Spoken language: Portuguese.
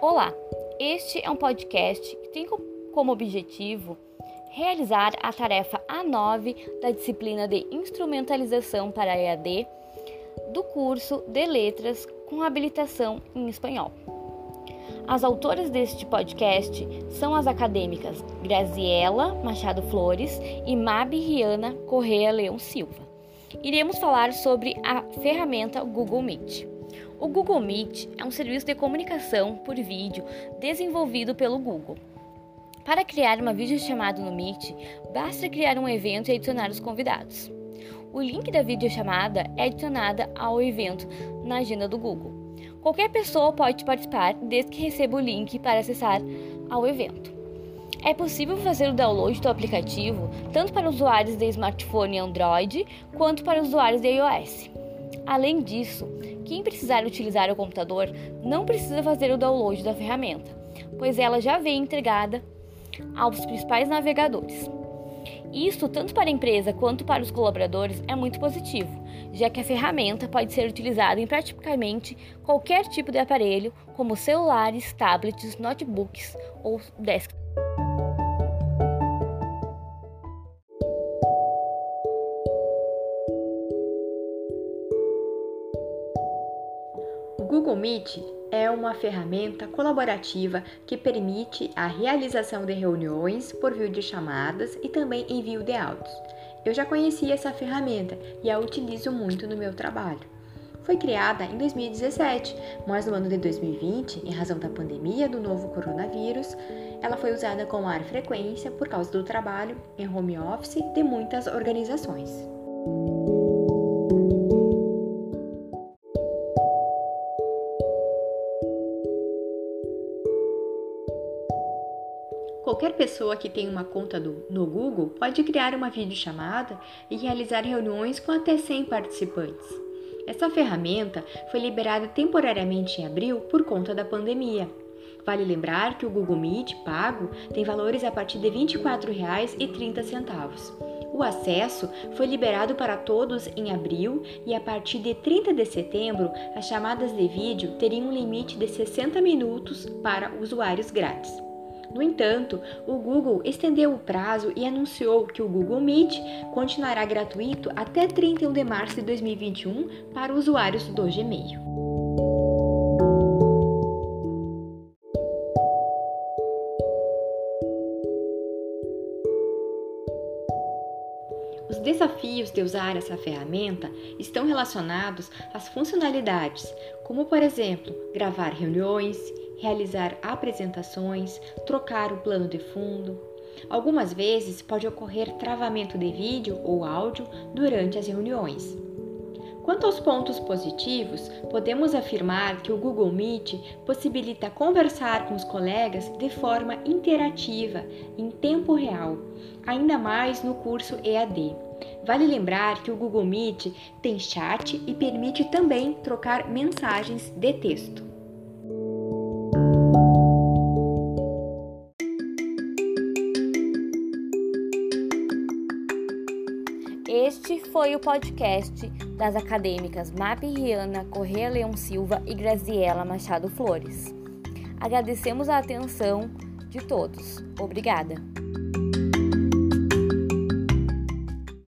Olá, este é um podcast que tem como objetivo realizar a tarefa A9 da disciplina de Instrumentalização para EAD do curso de Letras com habilitação em espanhol. As autoras deste podcast são as acadêmicas Graziela Machado Flores e Mabi Riana Correa Leão Silva. Iremos falar sobre a ferramenta Google Meet. O Google Meet é um serviço de comunicação por vídeo desenvolvido pelo Google. Para criar uma videochamada no Meet, basta criar um evento e adicionar os convidados. O link da videochamada é adicionada ao evento na agenda do Google. Qualquer pessoa pode participar desde que receba o link para acessar ao evento. É possível fazer o download do aplicativo tanto para usuários de smartphone Android quanto para usuários de iOS. Além disso, quem precisar utilizar o computador não precisa fazer o download da ferramenta, pois ela já vem entregada aos principais navegadores. Isso, tanto para a empresa quanto para os colaboradores, é muito positivo, já que a ferramenta pode ser utilizada em praticamente qualquer tipo de aparelho, como celulares, tablets, notebooks ou desktops. Google Meet é uma ferramenta colaborativa que permite a realização de reuniões por videochamadas e também envio de áudios. Eu já conhecia essa ferramenta e a utilizo muito no meu trabalho. Foi criada em 2017, mas no ano de 2020, em razão da pandemia do novo coronavírus, ela foi usada com maior frequência por causa do trabalho em home office de muitas organizações. Qualquer pessoa que tenha uma conta do, no Google pode criar uma videochamada e realizar reuniões com até 100 participantes. Essa ferramenta foi liberada temporariamente em abril por conta da pandemia. Vale lembrar que o Google Meet pago tem valores a partir de R$ 24,30. O acesso foi liberado para todos em abril e a partir de 30 de setembro, as chamadas de vídeo teriam um limite de 60 minutos para usuários grátis. No entanto, o Google estendeu o prazo e anunciou que o Google Meet continuará gratuito até 31 de março de 2021 para usuários do Gmail. Os desafios de usar essa ferramenta estão relacionados às funcionalidades, como por exemplo, gravar reuniões, realizar apresentações, trocar o plano de fundo. Algumas vezes pode ocorrer travamento de vídeo ou áudio durante as reuniões. Quanto aos pontos positivos, podemos afirmar que o Google Meet possibilita conversar com os colegas de forma interativa, em tempo real, ainda mais no curso EAD. Vale lembrar que o Google Meet tem chat e permite também trocar mensagens de texto. Este foi o podcast das acadêmicas Map Riana Correia Leão Silva e Graziela Machado Flores. Agradecemos a atenção de todos. Obrigada.